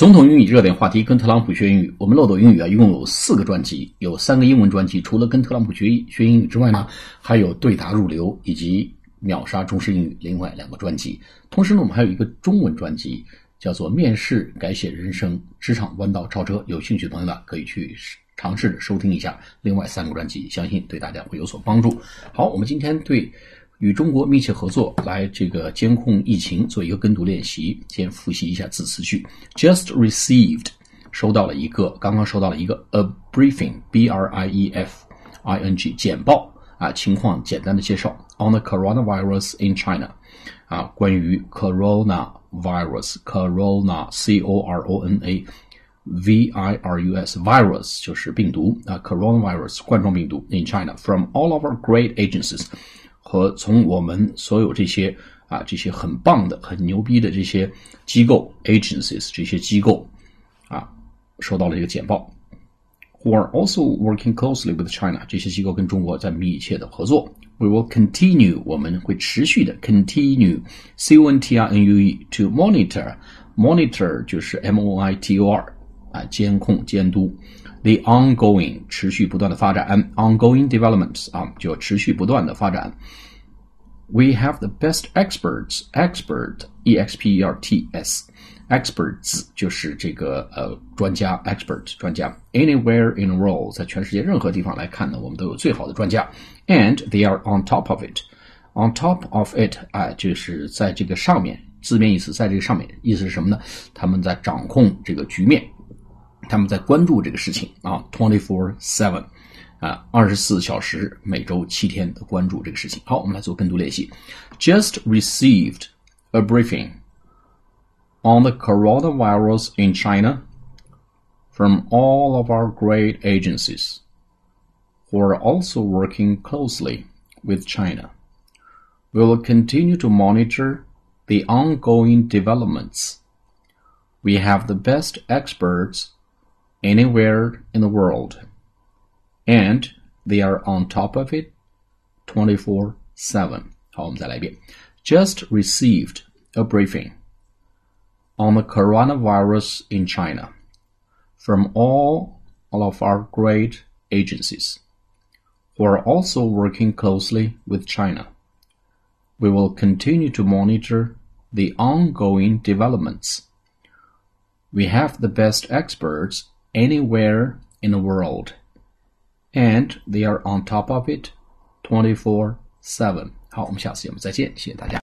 总统英语热点话题，跟特朗普学英语。我们漏斗英语啊，一共有四个专辑，有三个英文专辑。除了跟特朗普学学英语之外呢，还有对答入流以及秒杀中式英语另外两个专辑。同时呢，我们还有一个中文专辑，叫做《面试改写人生，职场弯道超车》。有兴趣的朋友呢，可以去尝试着收听一下另外三个专辑，相信对大家会有所帮助。好，我们今天对。与中国密切合作来这个监控疫情，做一个跟读练习。先复习一下字词句：just received，收到了一个，刚刚收到了一个 a briefing，b r i e f i n g，简报啊，情况简单的介绍。on the coronavirus in China，啊，关于 coronavirus，corona c o r o n a v i r u s virus 就是病毒啊，coronavirus 冠状病毒 in China from all of our great agencies。和从我们所有这些啊这些很棒的、很牛逼的这些机构 agencies 这些机构啊收到了这个简报，who are also working closely with China 这些机构跟中国在密切的合作。We will continue 我们会持续的 continue c o n t r n u e to monitor monitor 就是 m o i t o r 啊监控监督。the ongoing 持续不断的发展，ongoing developments 啊，就持续不断的发展。We have the best experts, expert, e x p e r t s, experts 就是这个呃专家，expert 专家。Anywhere in the world，在全世界任何地方来看呢，我们都有最好的专家。And they are on top of it, on top of it 啊，就是在这个上面。字面意思，在这个上面，意思是什么呢？他们在掌控这个局面。 他们在关注这个事情啊，twenty four seven，啊，二十四小时，每周七天的关注这个事情。好，我们来做跟读练习。Just received a briefing on the coronavirus in China from all of our great agencies who are also working closely with China. We will continue to monitor the ongoing developments. We have the best experts anywhere in the world. And they are on top of it 24 7. Just received a briefing on the coronavirus in China from all, all of our great agencies who are also working closely with China. We will continue to monitor the ongoing developments. We have the best experts anywhere in the world, and they are on top of it 24/7。好，我们下次节目再见，谢谢大家。